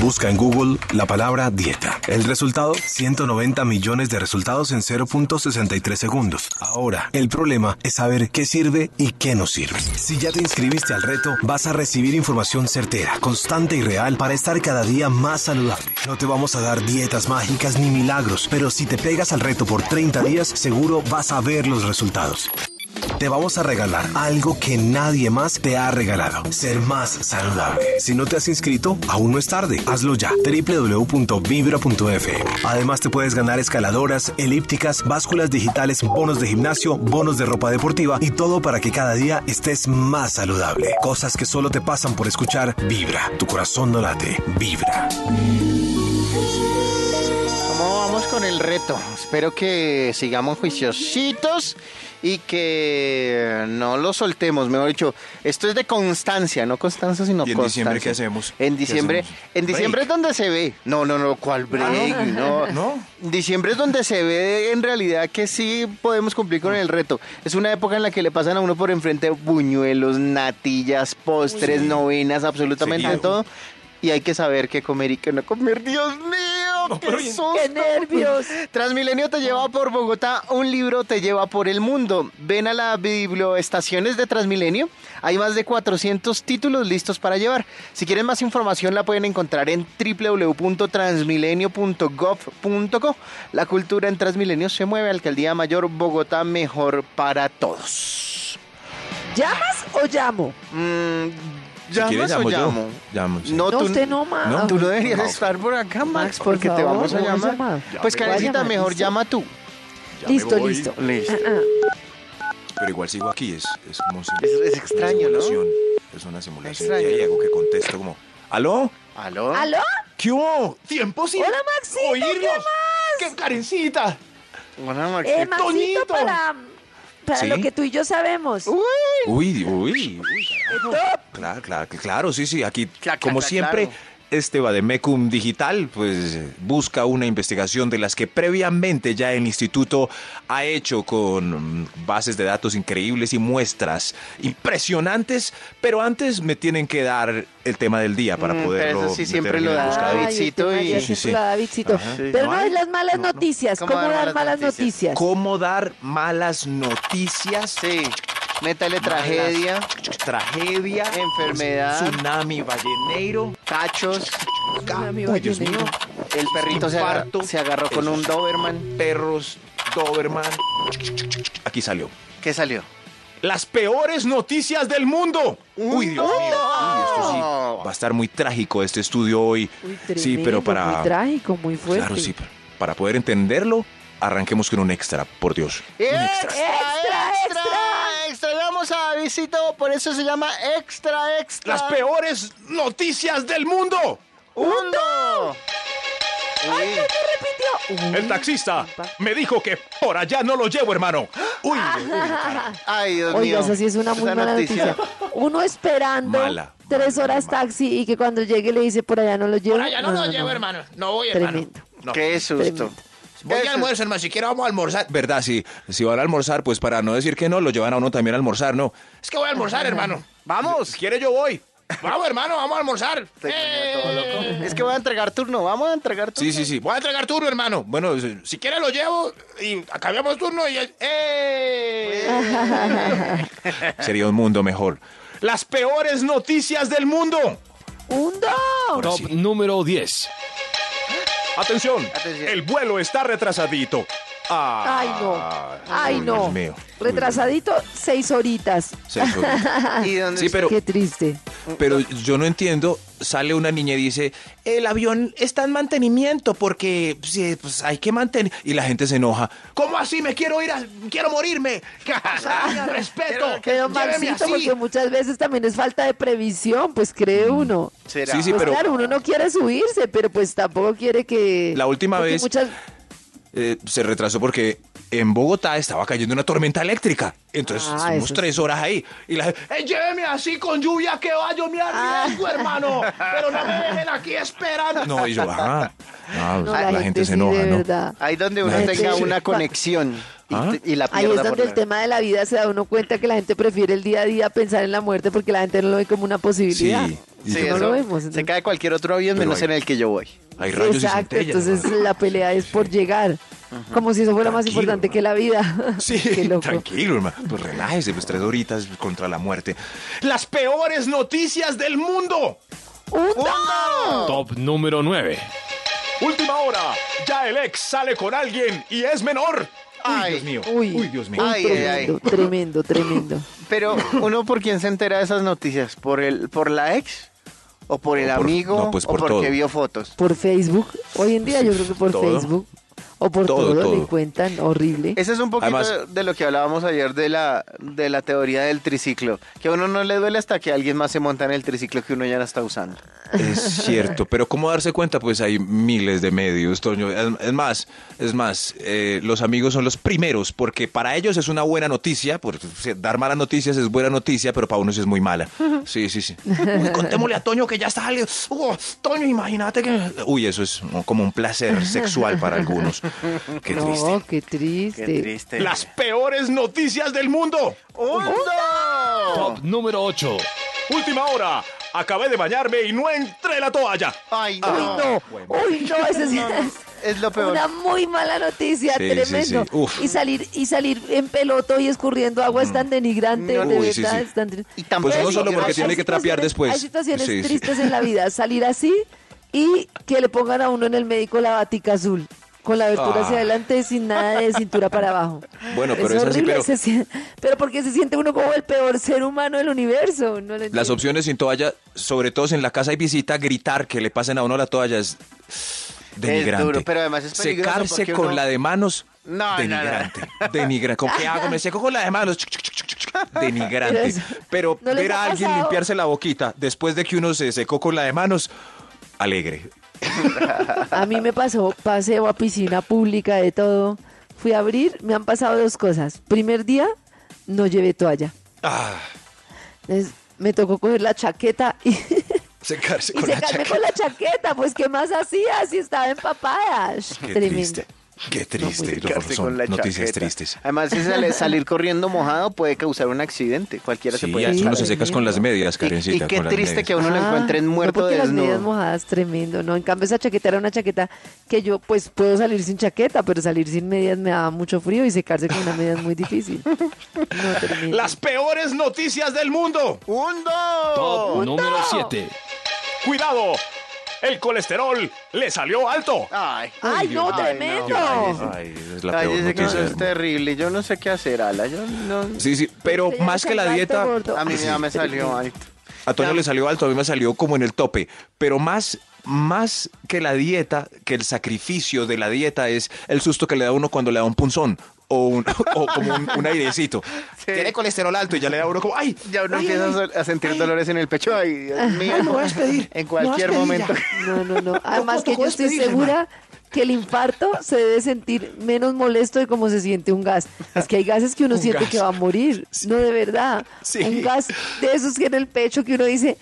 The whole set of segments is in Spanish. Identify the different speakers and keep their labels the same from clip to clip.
Speaker 1: Busca en Google la palabra dieta. El resultado, 190 millones de resultados en 0.63 segundos. Ahora, el problema es saber qué sirve y qué no sirve. Si ya te inscribiste al reto, vas a recibir información certera, constante y real para estar cada día más saludable. No te vamos a dar dietas mágicas ni milagros, pero si te pegas al reto por 30 días, seguro vas a ver los resultados. Te vamos a regalar algo que nadie más te ha regalado. Ser más saludable. Si no te has inscrito, aún no es tarde. Hazlo ya. www.vibra.fm. Además te puedes ganar escaladoras, elípticas, básculas digitales, bonos de gimnasio, bonos de ropa deportiva y todo para que cada día estés más saludable. Cosas que solo te pasan por escuchar Vibra. Tu corazón no late. Vibra.
Speaker 2: ¿Cómo vamos con el reto? Espero que sigamos juiciositos y que no lo soltemos, mejor dicho. Esto es de constancia, no constancia, sino
Speaker 3: ¿Y en
Speaker 2: constancia.
Speaker 3: diciembre qué hacemos?
Speaker 2: En
Speaker 3: ¿Qué
Speaker 2: diciembre,
Speaker 3: hacemos?
Speaker 2: en diciembre es donde se ve. No, no, no, ¿cuál break? no.
Speaker 3: ¿No?
Speaker 2: Diciembre es donde se ve en realidad que sí podemos cumplir con el reto. Es una época en la que le pasan a uno por enfrente buñuelos, natillas, postres, novenas, absolutamente
Speaker 3: Seguido.
Speaker 2: de todo. Y hay que saber qué comer y qué no comer. ¡Dios mío! ¡Qué susto!
Speaker 4: ¡Qué nervios!
Speaker 2: Transmilenio te lleva por Bogotá, un libro te lleva por el mundo. Ven a las biblioestaciones de Transmilenio. Hay más de 400 títulos listos para llevar. Si quieren más información la pueden encontrar en www.transmilenio.gov.co. La cultura en Transmilenio se mueve. Alcaldía Mayor Bogotá, mejor para todos.
Speaker 4: ¿Llamas o llamo?
Speaker 2: Mm, ¿Llamas o
Speaker 3: llamo yo.
Speaker 2: llamo?
Speaker 3: Sí.
Speaker 2: No,
Speaker 4: No,
Speaker 2: tú,
Speaker 4: usted no, Max.
Speaker 3: No,
Speaker 2: tú no deberías
Speaker 3: No.
Speaker 2: estar por acá, Max,
Speaker 4: Max, por
Speaker 2: porque te
Speaker 4: favor,
Speaker 2: vamos a
Speaker 4: vamos a
Speaker 2: llamar.
Speaker 4: llamar.
Speaker 2: Pues
Speaker 4: Ya me voy
Speaker 2: Karencita, mejor
Speaker 4: ¿listo?
Speaker 2: llama tú.
Speaker 3: Ya me
Speaker 4: listo,
Speaker 3: voy.
Speaker 4: listo.
Speaker 2: Listo.
Speaker 4: Ah, ah.
Speaker 3: Pero igual sigo aquí, es, es como si...
Speaker 2: Es, es extraño,
Speaker 3: una
Speaker 2: ¿no?
Speaker 3: simulación, Es una simulación.
Speaker 2: Extraño.
Speaker 3: Y ahí hago que contesto como... ¿Aló?
Speaker 2: ¿Aló?
Speaker 4: ¿Aló?
Speaker 3: ¿Qué hubo? ¿Tiempo sin
Speaker 4: Hola, Maxito, ¿qué
Speaker 3: oírnos?
Speaker 4: más?
Speaker 3: ¡Qué carencita!
Speaker 2: Hola, Maxito.
Speaker 4: Eh, Maxito,
Speaker 3: Toñito.
Speaker 4: para, para
Speaker 3: ¿Sí?
Speaker 4: lo que tú y yo sabemos.
Speaker 2: Uy,
Speaker 3: Uy, uy, uy, carajo. Claro, claro, claro, sí, sí. Aquí, como
Speaker 2: cla,
Speaker 3: siempre,
Speaker 2: claro.
Speaker 3: este Bademecum Digital, pues busca una investigación de las que previamente ya el instituto ha hecho con mm, bases de datos increíbles y muestras impresionantes, pero antes me tienen que dar el tema del día para
Speaker 2: Mm, pero
Speaker 3: poderlo.
Speaker 2: eso sí siempre lo da Davidcito y-
Speaker 3: Sí.
Speaker 4: Pero
Speaker 2: No
Speaker 4: no,
Speaker 2: hay-
Speaker 4: es las malas
Speaker 3: no, no.
Speaker 4: noticias.
Speaker 2: ¿Cómo
Speaker 4: ¿Cómo,
Speaker 2: dar
Speaker 4: dar
Speaker 2: malas
Speaker 4: malas
Speaker 2: noticias?
Speaker 4: noticias?
Speaker 3: ¿Cómo dar malas noticias?
Speaker 2: Sí. Métale tragedia,
Speaker 3: Tragedia,
Speaker 2: enfermedad,
Speaker 3: tsunami balleneiro.
Speaker 2: cachos.
Speaker 4: Tsunami
Speaker 3: Uy, Dios
Speaker 4: balleneiro.
Speaker 3: mío.
Speaker 2: El perrito se agarró, se agarró con un. Doberman.
Speaker 3: Perros, Doberman. Aquí salió.
Speaker 2: ¿Qué salió?
Speaker 3: Las peores noticias del mundo. Uy, Dios mío. Uy, esto sí. Va a estar muy trágico este estudio hoy.
Speaker 4: Uy,
Speaker 3: sí, pero
Speaker 4: tremendo,
Speaker 3: para.
Speaker 4: Muy trágico, muy fuerte.
Speaker 3: Claro, sí. pa- Para poder entenderlo, arranquemos con un extra, por Dios.
Speaker 2: ¡Extra,
Speaker 4: extra,
Speaker 2: extra! Vamos a visito, por eso se llama extra, extra.
Speaker 3: Las peores noticias del mundo.
Speaker 2: ¡Uno!
Speaker 4: ¡Ay, no me repitió!
Speaker 3: El taxista me dijo que por allá no lo llevo, hermano. Uy, uy, cara.
Speaker 2: Ay, Dios mío.
Speaker 4: Esa sí es una muy
Speaker 2: Esa
Speaker 4: mala noticia. Uno esperando
Speaker 3: Mala,
Speaker 4: tres
Speaker 3: mala,
Speaker 4: horas
Speaker 3: mala.
Speaker 4: taxi y que cuando llegue le dice por allá no lo llevo.
Speaker 5: Por allá no, lo llevo, hermano. No voy, hermano.
Speaker 4: Tremendo.
Speaker 5: No.
Speaker 2: Qué susto.
Speaker 4: Tremendo.
Speaker 5: Voy
Speaker 2: Eso-
Speaker 5: a almuerzo, hermano. Si quiero, vamos a almorzar.
Speaker 3: ¿Verdad? Sí. Si van a almorzar, pues para no decir que no, lo llevan a uno también a almorzar, ¿no?
Speaker 5: Es que voy a almorzar, hermano.
Speaker 2: Vamos.
Speaker 3: Si quiere, yo voy.
Speaker 5: Vamos, hermano, vamos a almorzar. Eh,
Speaker 2: coño, todo loco. Es que voy a entregar turno. Vamos a entregar turno.
Speaker 3: Sí, sí, sí.
Speaker 5: Voy a entregar turno, hermano.
Speaker 3: Bueno, sí.
Speaker 5: Si quiere, lo llevo y cambiamos turno y... ¡Eh!
Speaker 3: sería un mundo mejor. Las peores noticias del mundo.
Speaker 4: ¡Un dos!
Speaker 3: Ahora
Speaker 6: Top
Speaker 3: sí.
Speaker 6: número 10.
Speaker 3: Atención,
Speaker 2: Atención.
Speaker 3: el vuelo está retrasadito. Ah,
Speaker 4: Ay, no. Ay,
Speaker 3: uy,
Speaker 4: no.
Speaker 3: Mío.
Speaker 4: Retrasadito, seis horitas.
Speaker 3: Seis horas.
Speaker 2: ¿Y dónde
Speaker 3: Sí, pero,
Speaker 4: Qué triste.
Speaker 3: Pero yo no entiendo. Sale una niña y dice, el avión está en mantenimiento porque sí, pues, hay que mantener. Y la gente se enoja.
Speaker 5: ¿Cómo así? Me quiero ir a... Quiero morirme. ¿Qué pasa? niña? Respeto. Así.
Speaker 4: porque muchas veces también es falta de previsión, pues cree uno.
Speaker 2: ¿Será?
Speaker 3: Sí, sí,
Speaker 4: Pues
Speaker 3: pero
Speaker 4: claro, uno no quiere subirse, pero pues tampoco quiere que...
Speaker 3: La última vez-
Speaker 4: muchas-
Speaker 3: eh, se retrasó porque en Bogotá estaba cayendo una tormenta eléctrica. Entonces
Speaker 4: Ah,
Speaker 3: estuvimos tres horas ahí. Y la gente,
Speaker 5: Eh, lléveme así con lluvia que va, yo me arriesgo, hermano. Pero no me dejen aquí esperando.
Speaker 3: no, y yo, ah, no,
Speaker 4: No,
Speaker 3: la, gente, se
Speaker 4: sí,
Speaker 3: enoja,
Speaker 4: de
Speaker 3: ¿no?
Speaker 4: verdad.
Speaker 2: Ahí donde uno
Speaker 3: La gente
Speaker 2: tenga
Speaker 3: sí.
Speaker 2: una conexión y,
Speaker 3: ¿Ah?
Speaker 2: y la
Speaker 4: Ahí es donde el tema de la vida se da uno cuenta que la gente prefiere el día a día pensar en la muerte porque la gente no lo ve como una
Speaker 3: Sí,
Speaker 4: posibilidad.
Speaker 3: Y
Speaker 2: Sí,
Speaker 3: yo-
Speaker 4: no lo vemos,
Speaker 2: Se cae cualquier otro avión
Speaker 3: Pero
Speaker 2: menos
Speaker 3: hay-
Speaker 2: en el que yo voy.
Speaker 3: Hay rayos y
Speaker 4: Exacto,
Speaker 3: centellas.
Speaker 4: entonces la pelea es por llegar. Como si eso fuera más importante que la vida.
Speaker 3: Sí,
Speaker 4: Qué loco.
Speaker 3: tranquilo, hermano. Pues relájese, pues tres horitas contra la muerte.
Speaker 5: Las peores noticias del mundo.
Speaker 6: Top número 9.
Speaker 5: Última hora. Ya el ex sale con alguien y es menor.
Speaker 2: Ay,
Speaker 3: Dios mío.
Speaker 4: Uy,
Speaker 3: Uy, Dios mío.
Speaker 2: Ay, ay, ay.
Speaker 4: tremendo, tremendo, tremendo.
Speaker 2: Pero uno por quién se entera de esas noticias, por el, por la ex o por el
Speaker 3: O por-
Speaker 2: amigo
Speaker 3: no, pues
Speaker 2: o
Speaker 3: por
Speaker 2: porque
Speaker 3: todo.
Speaker 2: vio fotos.
Speaker 4: Por Facebook. Hoy en día yo creo que por
Speaker 3: Todo.
Speaker 4: Facebook. O por
Speaker 3: Todo,
Speaker 4: todo,
Speaker 3: todo.
Speaker 4: le cuentan horrible.
Speaker 2: Ese es un poquito
Speaker 3: Además-
Speaker 2: de lo que hablábamos ayer de la, de la teoría del triciclo, que a uno no le duele hasta que alguien más se monta en el triciclo que uno ya no está usando.
Speaker 3: Es cierto, pero ¿cómo darse cuenta? Pues hay miles de medios, Toño. Es, más, es más, eh, los amigos son los primeros, porque para ellos es una buena noticia, sea, dar malas noticias es buena noticia, pero para uno sí es muy mala. Sí, sí, sí.
Speaker 5: Uy, contémosle a Toño que ya está. Uh, Toño, imagínate que.
Speaker 3: Uy, eso es como un placer sexual para algunos. Qué
Speaker 4: no,
Speaker 3: triste.
Speaker 4: qué triste.
Speaker 2: Qué triste.
Speaker 5: Las peores noticias del mundo.
Speaker 6: Top número 8.
Speaker 5: Última hora. Acabé de bañarme y no entré la toalla.
Speaker 2: Ay,
Speaker 4: Uy,
Speaker 2: no.
Speaker 4: no, uy, no, eso sí
Speaker 2: Es lo peor.
Speaker 4: Una muy mala noticia,
Speaker 3: Sí,
Speaker 4: tremendo.
Speaker 3: sí.
Speaker 4: Y salir y salir en peloto y escurriendo agua es tan denigrante,
Speaker 2: No,
Speaker 4: de
Speaker 3: uy, sí,
Speaker 4: verdad,
Speaker 3: sí.
Speaker 4: es tan tri-
Speaker 2: Y tan
Speaker 3: Pues no solo porque tiene que trapear después.
Speaker 4: Hay situaciones
Speaker 3: Sí, sí.
Speaker 4: tristes en la vida, salir así y que le pongan a uno en el médico la batica azul. Con la abertura
Speaker 3: Ah.
Speaker 4: hacia adelante sin nada de cintura para abajo.
Speaker 3: Bueno, pero
Speaker 4: es
Speaker 3: es así,
Speaker 4: horrible,
Speaker 3: pero-
Speaker 4: se pero porque se siente uno como el peor ser humano del universo. No lo
Speaker 3: Las opciones sin toalla, sobre todo si en la casa hay visita, gritar que le pasen a uno la toalla es denigrante.
Speaker 2: duro, pero además es peligroso
Speaker 3: Secarse con la de manos,
Speaker 2: No, no, no.
Speaker 3: denigrante. Denigrante. ¿Con qué hago? Me seco con la de manos.
Speaker 4: Pero
Speaker 3: Denigrante. Pero
Speaker 4: ¿no les
Speaker 3: ver a alguien limpiarse la boquita después de que uno se secó con la de manos, alegre.
Speaker 4: A mí me pasó paseo a piscina pública de todo. Fui a abrir, me han pasado dos cosas. Primer día, no llevé toalla.
Speaker 3: Ah,
Speaker 4: Entonces, me tocó coger la chaqueta y,
Speaker 3: secarse con la
Speaker 4: secarme
Speaker 3: chaqueta.
Speaker 4: con la chaqueta. Pues, ¿qué más hacía si estaba empapada?
Speaker 3: Qué
Speaker 4: Tremendo.
Speaker 3: triste. Qué triste. No, son
Speaker 2: con la
Speaker 3: noticias
Speaker 2: chaqueta.
Speaker 3: tristes.
Speaker 2: Además, si sale- salir corriendo mojado puede causar un accidente. Cualquiera se
Speaker 3: Sí,
Speaker 2: puede
Speaker 3: uno
Speaker 2: caer.
Speaker 3: se secas con las medias,
Speaker 2: Y-
Speaker 3: Karencita.
Speaker 2: Y, qué triste que a uno lo
Speaker 4: Ah,
Speaker 2: encuentren
Speaker 4: no,
Speaker 2: muerto
Speaker 4: porque las medias
Speaker 2: desnudo.
Speaker 4: mojadas, tremendo. No, en cambio esa chaqueta era una chaqueta que yo pues puedo salir sin chaqueta, pero salir sin medias me daba mucho frío y secarse con una media es muy difícil. No.
Speaker 5: Las peores noticias del mundo.
Speaker 2: ¡Hundo!
Speaker 6: Top número 7.
Speaker 5: Cuidado. El colesterol le salió alto.
Speaker 2: Ay,
Speaker 4: ¡Ay, no,
Speaker 2: Ay,
Speaker 4: tremendo!
Speaker 2: no.
Speaker 3: Ay, es la
Speaker 2: Ay,
Speaker 3: peor noticia.
Speaker 2: eso es terrible. Yo no sé qué hacer, Ala. Yo no...
Speaker 3: Sí, sí, pero más que la dieta,
Speaker 4: gordo.
Speaker 2: A mí ya me salió alto.
Speaker 3: a Toño
Speaker 2: Ya.
Speaker 3: le salió alto, a mí me salió como en el tope, pero más, más que la dieta, que el sacrificio de la dieta es el susto que le da a uno cuando le da un punzón o, un- o como un, un airecito.
Speaker 2: Sí.
Speaker 3: Tiene colesterol alto y ya le da a uno como, ¡ay!
Speaker 2: Ya uno
Speaker 3: ay,
Speaker 2: empieza
Speaker 3: ay,
Speaker 2: a sentir dolores en el pecho. Ay, Dios mío.
Speaker 3: me voy a despedir.
Speaker 2: En cualquier
Speaker 3: despedir
Speaker 2: momento.
Speaker 3: ya.
Speaker 4: No, no, no. Además que yo estoy segura que el infarto se debe sentir menos molesto de cómo se siente un gas. Es que hay gases que uno
Speaker 3: Un
Speaker 4: siente
Speaker 3: gas.
Speaker 4: que va a morir. No, de verdad.
Speaker 3: Sí.
Speaker 4: Un gas de esos que en el pecho que uno dice,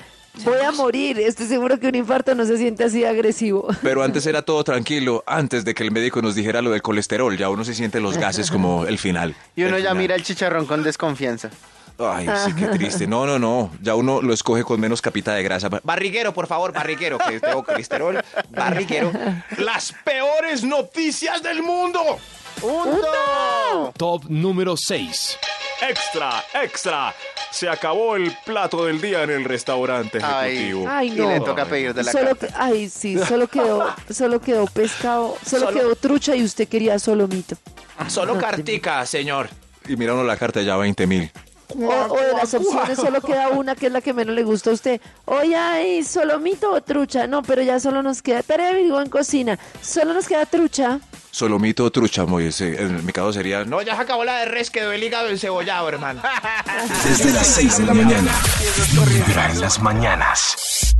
Speaker 4: voy a morir. Estoy seguro que un infarto no se siente así agresivo.
Speaker 3: Pero antes era todo tranquilo, antes de que el médico nos dijera lo del colesterol, ya uno se siente los gases como el final.
Speaker 2: Y uno ya
Speaker 3: final.
Speaker 2: mira el chicharrón con desconfianza.
Speaker 3: Ay, sí, qué triste. No, no, no. Ya uno lo escoge con menos capita de grasa. Barriguero, por favor, barriguero, que tengo colesterol. Barriguero.
Speaker 5: Las peores noticias del mundo.
Speaker 2: ¡Hundo!
Speaker 6: Top número 6.
Speaker 5: Extra, extra. Se acabó el plato del día en el restaurante
Speaker 2: Ay.
Speaker 5: ejecutivo.
Speaker 4: Ay,
Speaker 2: Y
Speaker 4: no.
Speaker 2: le toca pedir de la
Speaker 4: Solo
Speaker 2: carta.
Speaker 4: ay, sí, solo quedó, solo quedó pescado, solo,
Speaker 5: Solo-
Speaker 4: quedó trucha y usted quería solomito.
Speaker 3: Solo cartica, señor. Y mira uno la carta ya 20 mil.
Speaker 4: O, o de las opciones solo queda una que es la que menos le gusta a usted. Oye, ay, solomito o trucha. No, pero ya solo nos queda tarea Virgo en cocina. Solo nos queda trucha.
Speaker 3: Solomito o trucha, muy ese, En mi caso sería. No,
Speaker 5: No, ya se acabó la de res, quedó el hígado encebollado, hermano.
Speaker 1: Desde las 6 de la mañana. Vibra en las mañanas.